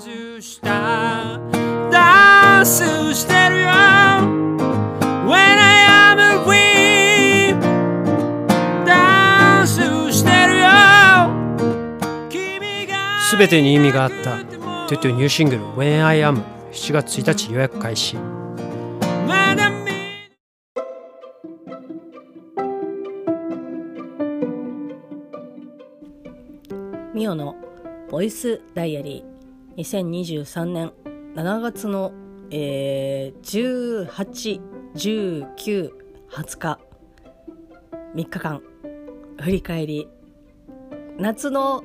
外した。ダンスしてるよ。When I am free ダンスしてるよ。君がすべてに意味があった。トゥトゥニューシングル When I Am 7月1日予約開始。ミオのボイスダイアリー2023年7月の、えー、18、19、20日3日間振り返り。夏の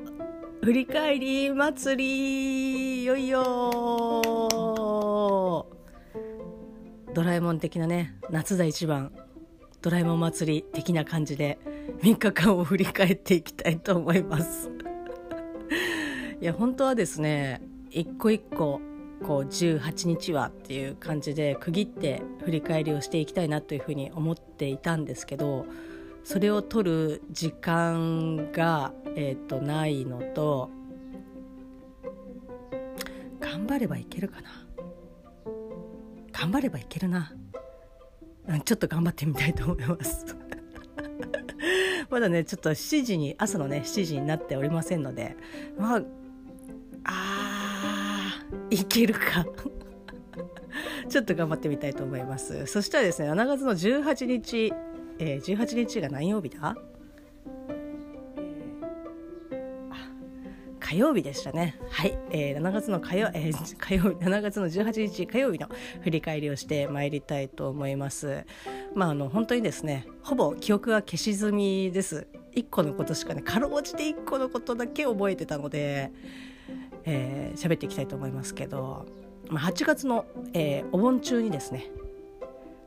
振り返り祭り。いよいよドラえもん的なね夏だ一番ドラえもん祭り的な感じで3日間を振り返っていきたいと思います。いや本当はですね一個一個こう18日はっていう感じで区切って振り返りをしていきたいなというふうに思っていたんですけどそれを取る時間が、えー、とないのと頑張ればいけるかな？頑張ればいけるな、うん、ちょっと頑張ってみたいと思います。まだねちょっと7時に朝のね7時になっておりませんのでまああーいけるか ちょっと頑張ってみたいと思いますそしたらですね7月の18日、えー、18日が何曜日だ？火曜日でしたね。はい、えー、7月の火曜、えー、火曜日、7月の18日火曜日の振り返りをしてまいりたいと思います。まあ、あの、本当にですね、ほぼ記憶が消し済みです。1個のことしかね、かろうじて1個のことだけ覚えてたので、えー、喋っていきたいと思いますけど、まあ、8月の、えー、お盆中にですね、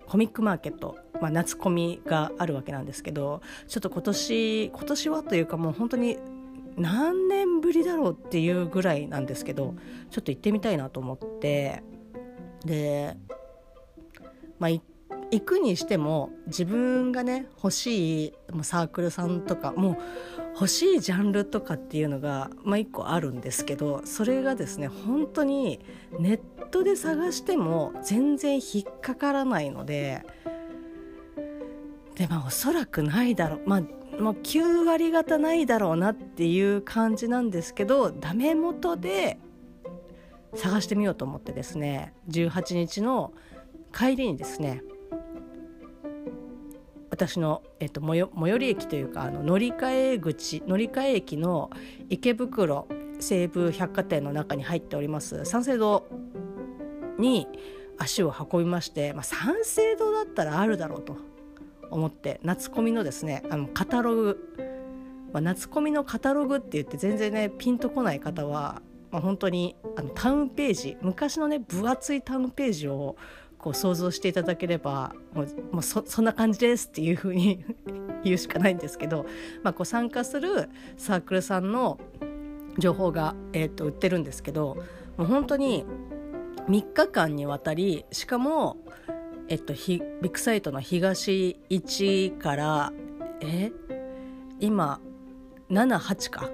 コミックマーケット、まあ、夏コミがあるわけなんですけどちょっと今年今年はというかもう本当に何年ぶりだろうっていうぐらいなんですけどちょっと行ってみたいなと思ってでまあ行行くにしても自分がね欲しいサークルさんとかもう欲しいジャンルとかっていうのが、まあ、一個あるんですけどそれがですね本当にネットで探しても全然引っかからないのででまあおそらくないだろうまあもう9割方ないだろうなっていう感じなんですけどダメ元で探してみようと思ってですね18日の帰りにですね私の、えっと、最寄り駅というかあの乗り換え口乗り換え駅の池袋西武百貨店の中に入っております。三省堂に足を運びまして、まあ、三省堂だったらあるだろうと思って夏コミのですねあのカタログ、まあ、夏コミのカタログって言って全然ねピンとこない方は、まあ、本当にあのタウンページ昔のね分厚いタウンページをこう想像していただければもうもうそんな感じですっていう風に 言うしかないんですけど、まあ、こう参加するサークルさんの情報が、えー、と売ってるんですけどもう本当に3日間にわたりしかも、えっと、ビッグサイトの東1からえ今78か、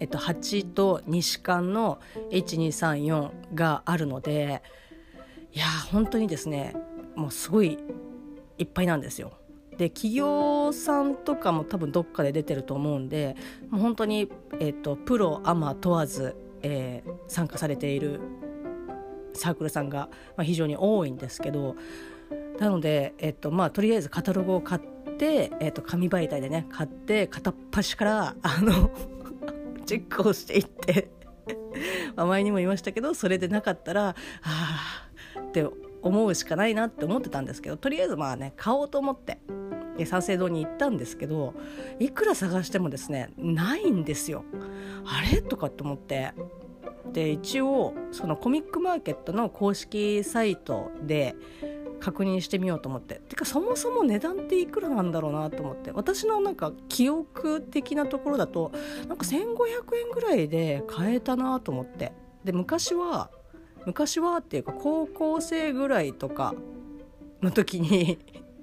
えっと、8と西館の1234があるのでいや本当にですねもうすごいいっぱいなんですよ。で企業さんとかも多分どっかで出てると思うんでもう本当に、えっと、プロアマ問わず、えー、参加されているサークルさんが、まあ、非常に多いんですけどなので、えっとまあ、とりあえずカタログを買って、えっと、紙媒体でね買って片っ端からあの チェックをしていって前にも言いましたけどそれでなかったらはあって思うしかないなって思ってたんですけどとりあえずまあね買おうと思って三省堂に行ったんですけどいくら探してもですねないんですよ。あれ？とかって思って。で一応そのコミックマーケットの公式サイトで確認してみようと思って。てかそもそも値段っていくらなんだろうなと思って。私のなんか記憶的なところだとなんか1500円ぐらいで買えたなと思って。で昔は昔はっていうか高校生ぐらいとかの時に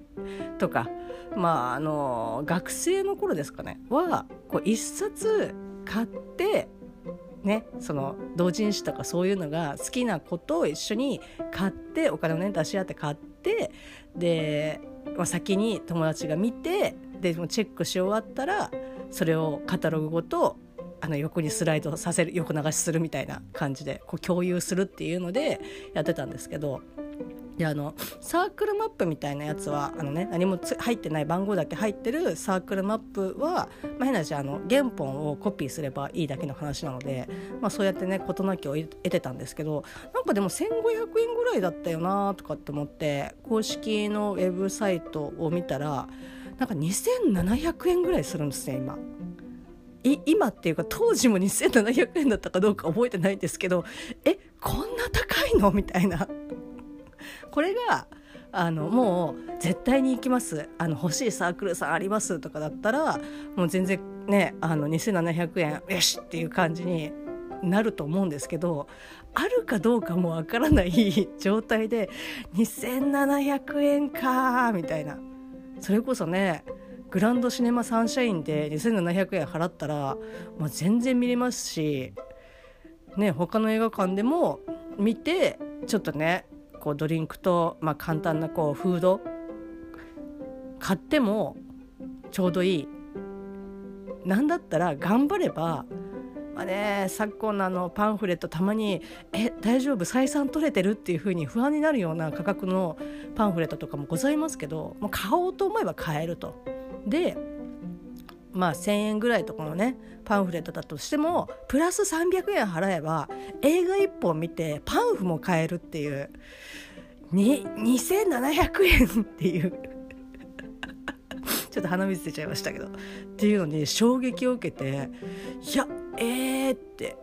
とかまああの学生の頃ですかね。はこう一冊買ってねその同人誌とかそういうのが好きなことを一緒に買ってお金をね出し合って買ってで、まあ、先に友達が見てでもチェックし終わったらそれをカタログごとあの横にスライドさせる横流しするみたいな感じでこう共有するっていうのでやってたんですけどであのサークルマップみたいなやつはあの、ね、何も入ってない番号だけ入ってるサークルマップは、まあ、変な話あの原本をコピーすればいいだけの話なので、まあ、そうやってね事なきを得てたんですけどなんかでも1500円ぐらいだったよなとかって思って公式のウェブサイトを見たらなんか2700円ぐらいするんですね今。今っていうか当時も2700円だったかどうか覚えてないんですけどえこんな高いの？みたいな。これがあのもう絶対に行きます。あの欲しいサークルさんありますとかだったらもう全然ねあの2700円よしっていう感じになると思うんですけどあるかどうかもわからない状態で2700円かみたいな。それこそねグランドシネマサンシャインで2700円払ったら、まあ、全然見れますし、ね、他の映画館でも見てちょっとねこうドリンクと、まあ、簡単なこうフード買ってもちょうどいいなんだったら頑張ればまあね、昨今のあのパンフレットたまに「え大丈夫？採算取れてる?」っていうふうに不安になるような価格のパンフレットとかもございますけどもう買おうと思えば買えると。でまあ1,000円ぐらいとかのねパンフレットだとしてもプラス300円払えば映画1本見てパンフも買えるっていう。に2700円っていう。ちょっと鼻水出ちゃいましたけど。っていうのに衝撃を受けていやえーって。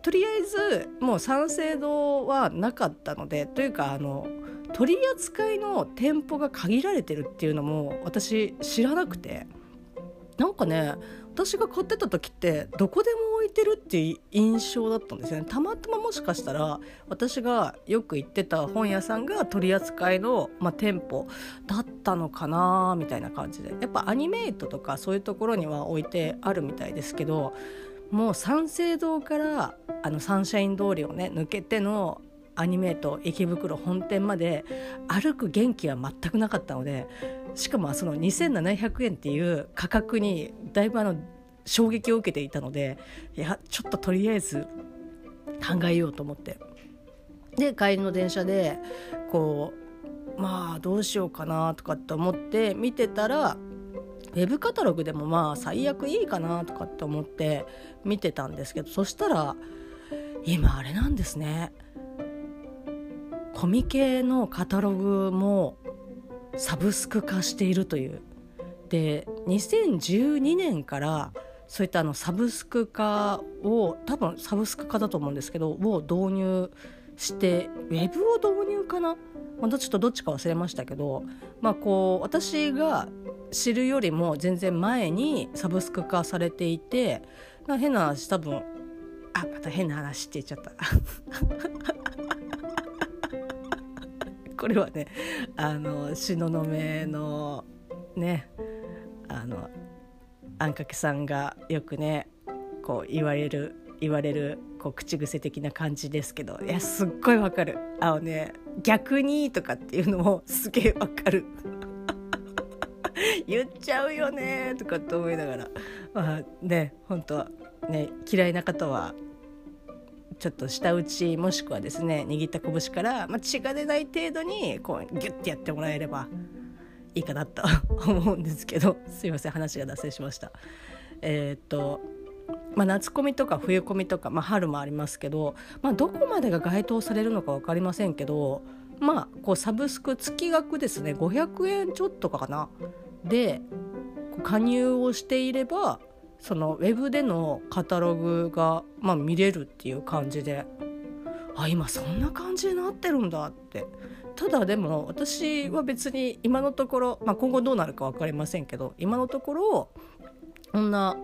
とりあえずもう三省堂はなかったのでというかあの取り扱いの店舗が限られてるっていうのも私知らなくて。なんかね私が買ってた時ってどこでも置いてるっていう印象だったんですよね。たまたまもしかしたら私がよく行ってた本屋さんが取り扱いの、まあ、店舗だったのかなみたいな感じで。やっぱアニメイトとかそういうところには置いてあるみたいですけどもう三省堂からあのサンシャイン通りをね抜けてのアニメート池袋本店まで歩く元気は全くなかったのでしかもその2700円っていう価格にだいぶあの衝撃を受けていたのでいやちょっととりあえず考えようと思って。で帰りの電車でこうまあどうしようかなとかって思って見てたらウェブカタログでもまあ最悪いいかなとかって思って見てたんですけどそしたら今あれなんですね。コミケのカタログもサブスク化しているという。で2012年からそういったあのサブスク化を多分サブスク化だと思うんですけどを導入してウェブを導入かな、まあ、ちょっとどっちか忘れましたけど、まあ、こう私が知るよりも全然前にサブスク化されていて変な話多分あまた変な話って言っちゃった。これはねあの東雲のねあのあんかけさんがよくねこう言われる言われるこう口癖的な感じですけどいやすっごいわかる。あのね逆にとかっていうのもすげえわかる。言っちゃうよねとかって思いながら。まあね本当ね嫌いな方はちょっと舌打ちもしくはですね握った拳から、まあ、血が出ない程度にこうギュッてやってもらえればいいかなと 思うんですけどすいません話が脱線しました。えー、っとまあ、夏コミとか冬コミとか、まあ、春もありますけど、まあ、どこまでが該当されるのか分かりませんけどまあこうサブスク月額ですね500円ちょっとかなで加入をしていればそのウェブでのカタログが、まあ、見れるっていう感じであ今そんな感じになってるんだって。ただでも私は別に今のところ、まあ、今後どうなるか分かりませんけど今のところこんな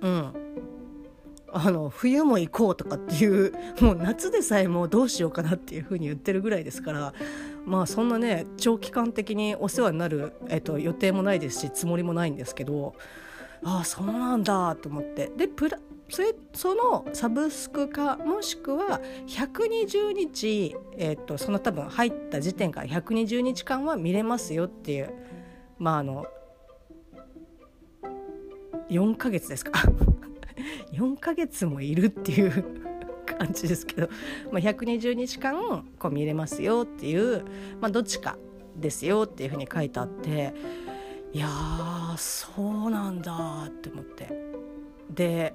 うん。あの冬も行こうとかっていうもう夏でさえもうどうしようかなっていうふうに言ってるぐらいですからまあそんなね長期間的にお世話になる、えっと、予定もないですしつもりもないんですけどああそうなんだと思って。でプラそれそのサブスクかもしくは120日、えーと、その多分入った時点から120日間は見れますよっていうまああの4ヶ月ですか。4ヶ月もいるっていう 感じですけど、まあ、120日間こう見れますよっていう、まあ、どっちかですよっていうふうに書いてあっていやそうなんだって思ってで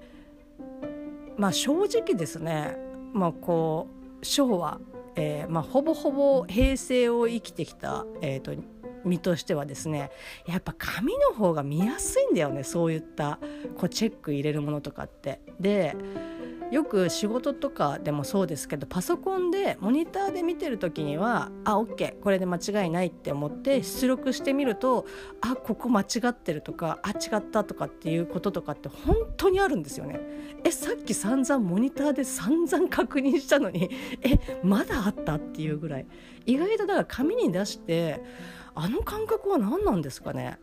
まあ正直ですねまあこう昭和、えーまあ、ほぼほぼ平成を生きてきた、えーと、身としてはですねやっぱ紙の方が見やすいんだよねそういったこうチェック入れるものとかって。でよく仕事とかでもそうですけどパソコンでモニターで見てる時にはあ OK これで間違いないって思って出力してみるとあここ間違ってるとかあ違ったとかっていうこととかって本当にあるんですよね。えさっき散々モニターで散々確認したのにえまだあったっていうぐらい意外とだから紙に出してあの感覚は何なんですかね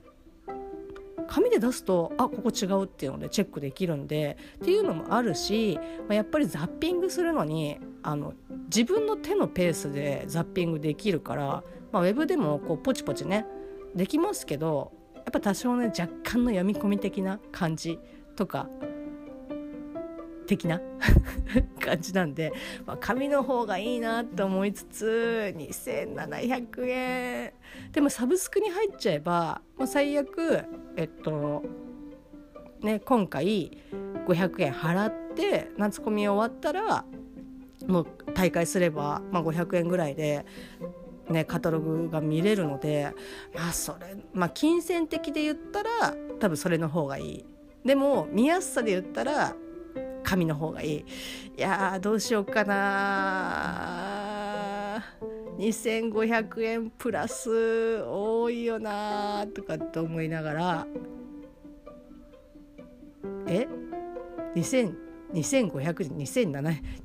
紙で出すとあここ違うっていうのでチェックできるんでっていうのもあるし、まあ、やっぱりザッピングするのにあの自分の手のペースでザッピングできるから、まあ、ウェブでもこうポチポチねできますけどやっぱ多少ね若干の読み込み的な感じとか的な 感じなんで、まあ、紙の方がいいなと思いつつ2700円。でもサブスクに入っちゃえば、まあ、最悪えっとね今回500円払って夏コミ終わったらもう大会すれば、まあ、500円ぐらいでね、カタログが見れるのでまあそれまあ金銭的で言ったら多分それの方がいい。でも見やすさで言ったら紙の方がいい。いやどうしようかな。2500円プラス多いよなとかって思いながら。え？2000 2500円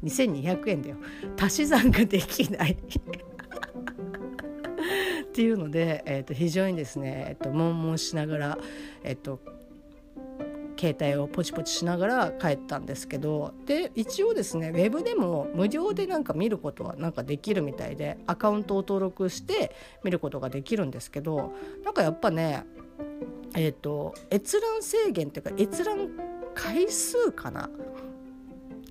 2200円だよ。足し算ができない。っていうので、えー、と非常にですね、えー、と悶々しながら、えー、と携帯をポチポチしながら帰ったんですけどで一応ですねウェブでも無料でなんか見ることはなんかできるみたいでアカウントを登録して見ることができるんですけどなんかやっぱねえっ、ー、と閲覧制限っていうか閲覧回数かな？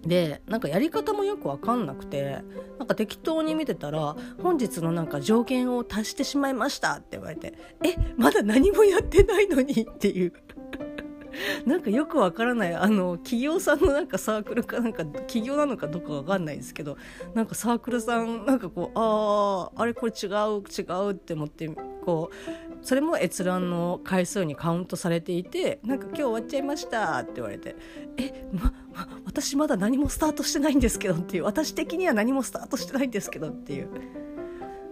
でなんかやり方もよく分かんなくてなんか適当に見てたら本日のなんか条件を足してしまいましたって言われてえまだ何もやってないのにっていう なんかよくわからないあの企業さんのなんかサークルかなんか企業なのかどうかわかんないですけどなんかサークルさんなんかこうあああれこれ違う違うって思ってこうそれも閲覧の回数にカウントされていてなんか今日終わっちゃいましたって言われてえま、私まだ何もスタートしてないんですけどっていう私的には何もスタートしてないんですけどっていう。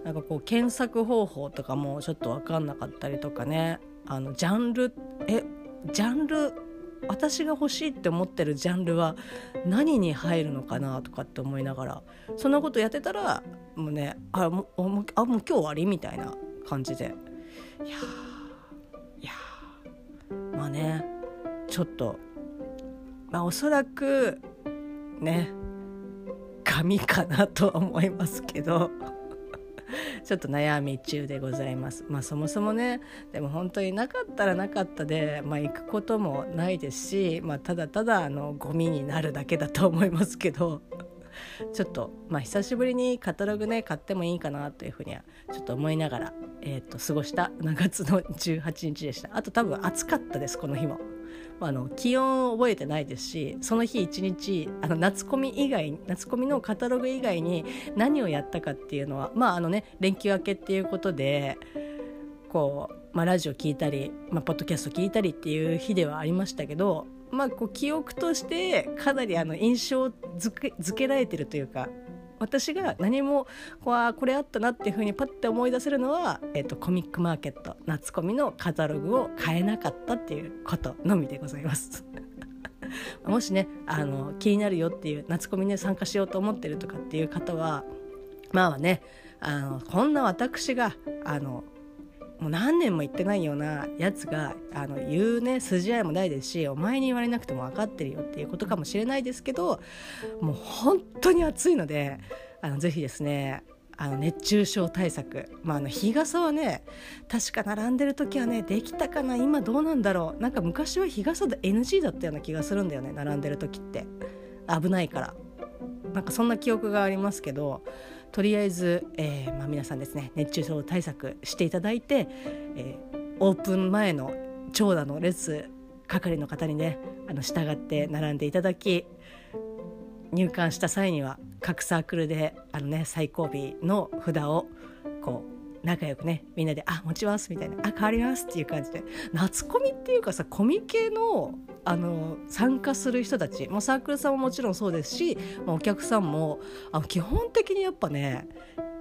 なんかこう検索方法とかもちょっと分かんなかったりとかね。あのジャンルえジャンル私が欲しいって思ってるジャンルは何に入るのかなとかって思いながらそんなことやってたらもうねあもうあもう今日終わりみたいな感じでいやいやまあねちょっとまあおそらくね紙かなとは思いますけど。ちょっと悩み中でございます。まあそもそもねでも本当になかったらなかったで、まあ、行くこともないですし、まあ、ただただあのゴミになるだけだと思いますけど。ちょっとまあ久しぶりにカタログね買ってもいいかなというふうにはちょっと思いながら、えー、と過ごした7月の18日でしたあと多分暑かったですこの日も。あの気温を覚えてないですしその日一日あの夏コミ以外夏コミのカタログ以外に何をやったかっていうのはまああのね連休明けっていうことでこう、まあ、ラジオ聞いたり、まあ、ポッドキャスト聞いたりっていう日ではありましたけどまあ、こう記憶としてかなりあの印象づけづけられてるというか私が何もここれあったなっていうふうにパッて思い出せるのは、えーと、コミックマーケット夏コミのカタログを買えなかったっていうことのみでございます。もしねあの気になるよっていう夏コミね参加しようと思ってるとかっていう方はまあねあのこんな私があのもう何年も言ってないようなやつがあの言うね筋合いもないですしお前に言われなくても分かってるよっていうことかもしれないですけどもう本当に暑いのであのぜひですねあの熱中症対策、まあ、あの日傘はね確か並んでる時はねできたかな今どうなんだろうなんか昔は日傘で NG だったような気がするんだよね並んでる時って。危ないから。なんかそんな記憶がありますけどとりあえず、えーまあ、皆さんですね熱中症対策していただいて、えー、オープン前の長蛇の列係の方にねあの従って並んでいただき入館した際には各サークルであの、ね、最後尾の札をこう仲良くねみんなで「あ持ちます」みたいな「あ変わります」っていう感じで。夏コミっていうかさコミケのあの参加する人たち。もうサークルさんももちろんそうですし、まあ、お客さんもあの基本的にやっぱね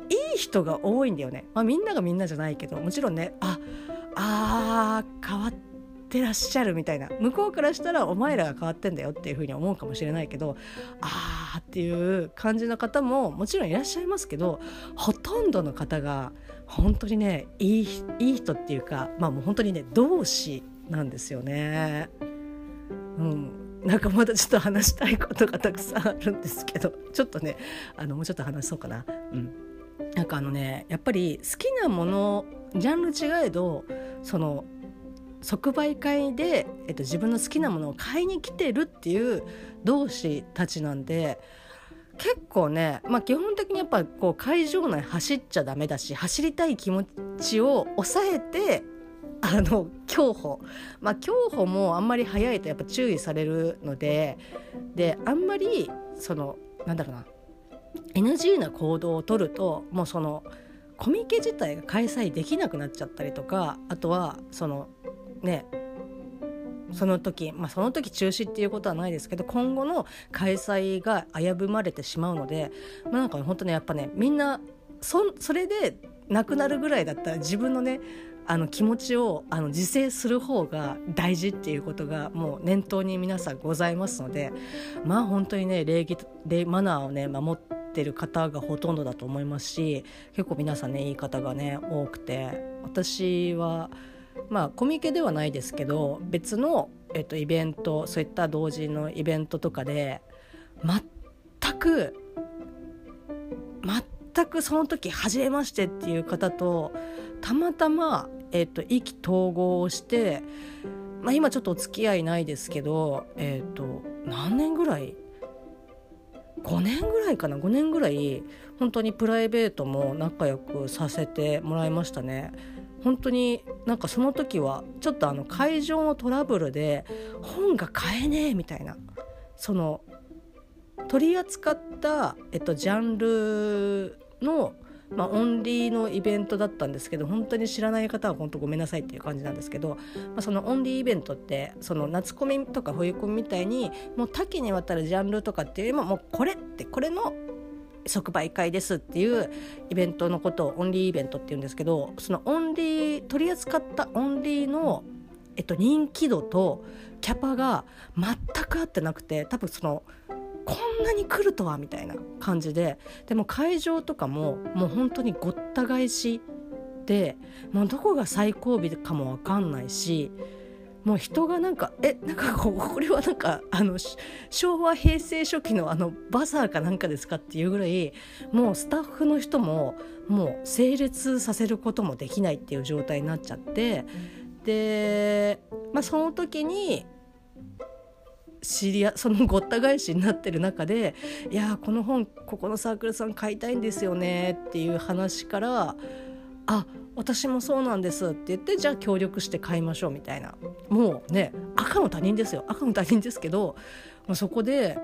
いい人が多いんだよね、まあ、みんながみんなじゃないけどもちろんねああ変わってらっしゃるみたいな。向こうからしたらお前らが変わってんだよっていうふうに思うかもしれないけどあーっていう感じの方ももちろんいらっしゃいますけどほとんどの方が本当にねいいいい人っていうかまあもう本当にね同志なんですよね。うん、なんかまだちょっと話したいことがたくさんあるんですけどちょっとねあのもうちょっと話そうかな。うんなんかあのねやっぱり好きなものジャンル違えどその即売会で、えっと、自分の好きなものを買いに来てるっていう同志たちなんで結構ね、まあ、基本的にやっぱこう会場内走っちゃダメだし走りたい気持ちを抑えてあの競歩。まあ競歩もあんまり速いとやっぱ注意されるのでであんまりそのなんだろうな NG な行動をとるともうそのコミケ自体が開催できなくなっちゃったりとかあとはそのねその時まあその時中止っていうことはないですけど今後の開催が危ぶまれてしまうので、まあ、なんか本当ねやっぱねみんなそそれで亡くなるぐらいだったら自分のねあの気持ちをあの自制する方が大事っていうことがもう念頭に皆さんございますのでまあ本当にね礼儀礼マナーをね守ってる方がほとんどだと思いますし結構皆さんねいい方がね多くて私はまあコミケではないですけど別の、えっと、イベントそういった同時のイベントとかで全く全くその時初めましてっていう方とたまたま、えっと、意気投合をして、まあ、今ちょっとお付き合いないですけど、えっと、何年ぐらい？5年ぐらいかな？5年ぐらい本当にプライベートも仲良くさせてもらいましたね。本当になんかその時はちょっとあの会場のトラブルで本が買えねえみたいなその取り扱った、えっと、ジャンルの、まあ、オンリーのイベントだったんですけど本当に知らない方は本当ごめんなさいっていう感じなんですけど、まあ、そのオンリーイベントってその夏コミとか冬コミみたいにもう多岐にわたるジャンルとかっていうよりももうこれってこれの即売会ですっていうイベントのことをオンリーイベントっていうんですけどそのオンリー取り扱ったオンリーの、えっと、人気度とキャパが全く合ってなくて多分そのこんなに来るとはみたいな感じででも会場とかももう本当にごった返しでもうどこが最後尾かも分かんないしもう人がなんかえなんかこれはなんかあの昭和平成初期のあのバザーかなんかですかっていうぐらいもうスタッフの人ももう整列させることもできないっていう状態になっちゃってで、まあ、その時に知り合そのごった返しになってる中で「いやこの本ここのサークルさん買いたいんですよね」っていう話から「あっ私もそうなんですって言ってじゃあ協力して買いましょうみたいなもうね赤の他人ですよ赤の他人ですけど、まあ、そこで、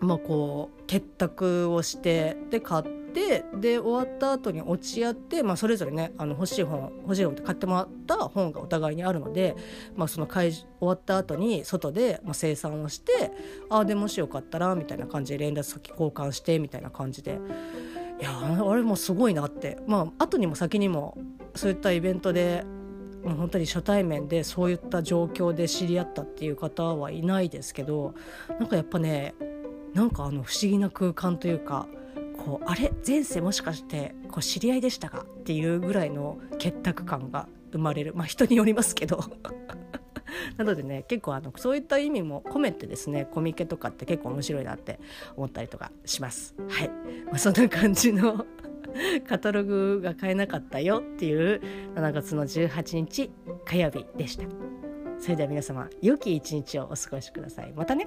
まあ、こう結託をしてで買ってで終わった後に落ち合って、まあ、それぞれねあの欲しい本欲しい本って買ってもらった本がお互いにあるので、まあ、その会終わった後に外で、まあ、生産をしてああでもしよかったらみたいな感じで連絡先交換してみたいな感じで。いやあれもすごいなって。まあ後にも先にもそういったイベントでもう本当に初対面でそういった状況で知り合ったっていう方はいないですけどなんかやっぱねなんかあの不思議な空間というかこうあれ前世もしかしてこう知り合いでしたかっていうぐらいの結託感が生まれる。まあ人によりますけど。なのでね結構あのそういった意味も込めてですねコミケとかって結構面白いなって思ったりとかします。はい、まあ、そんな感じの カタログが買えなかったよっていう7月の18日火曜日でした。それでは皆様良き一日をお過ごしください。またね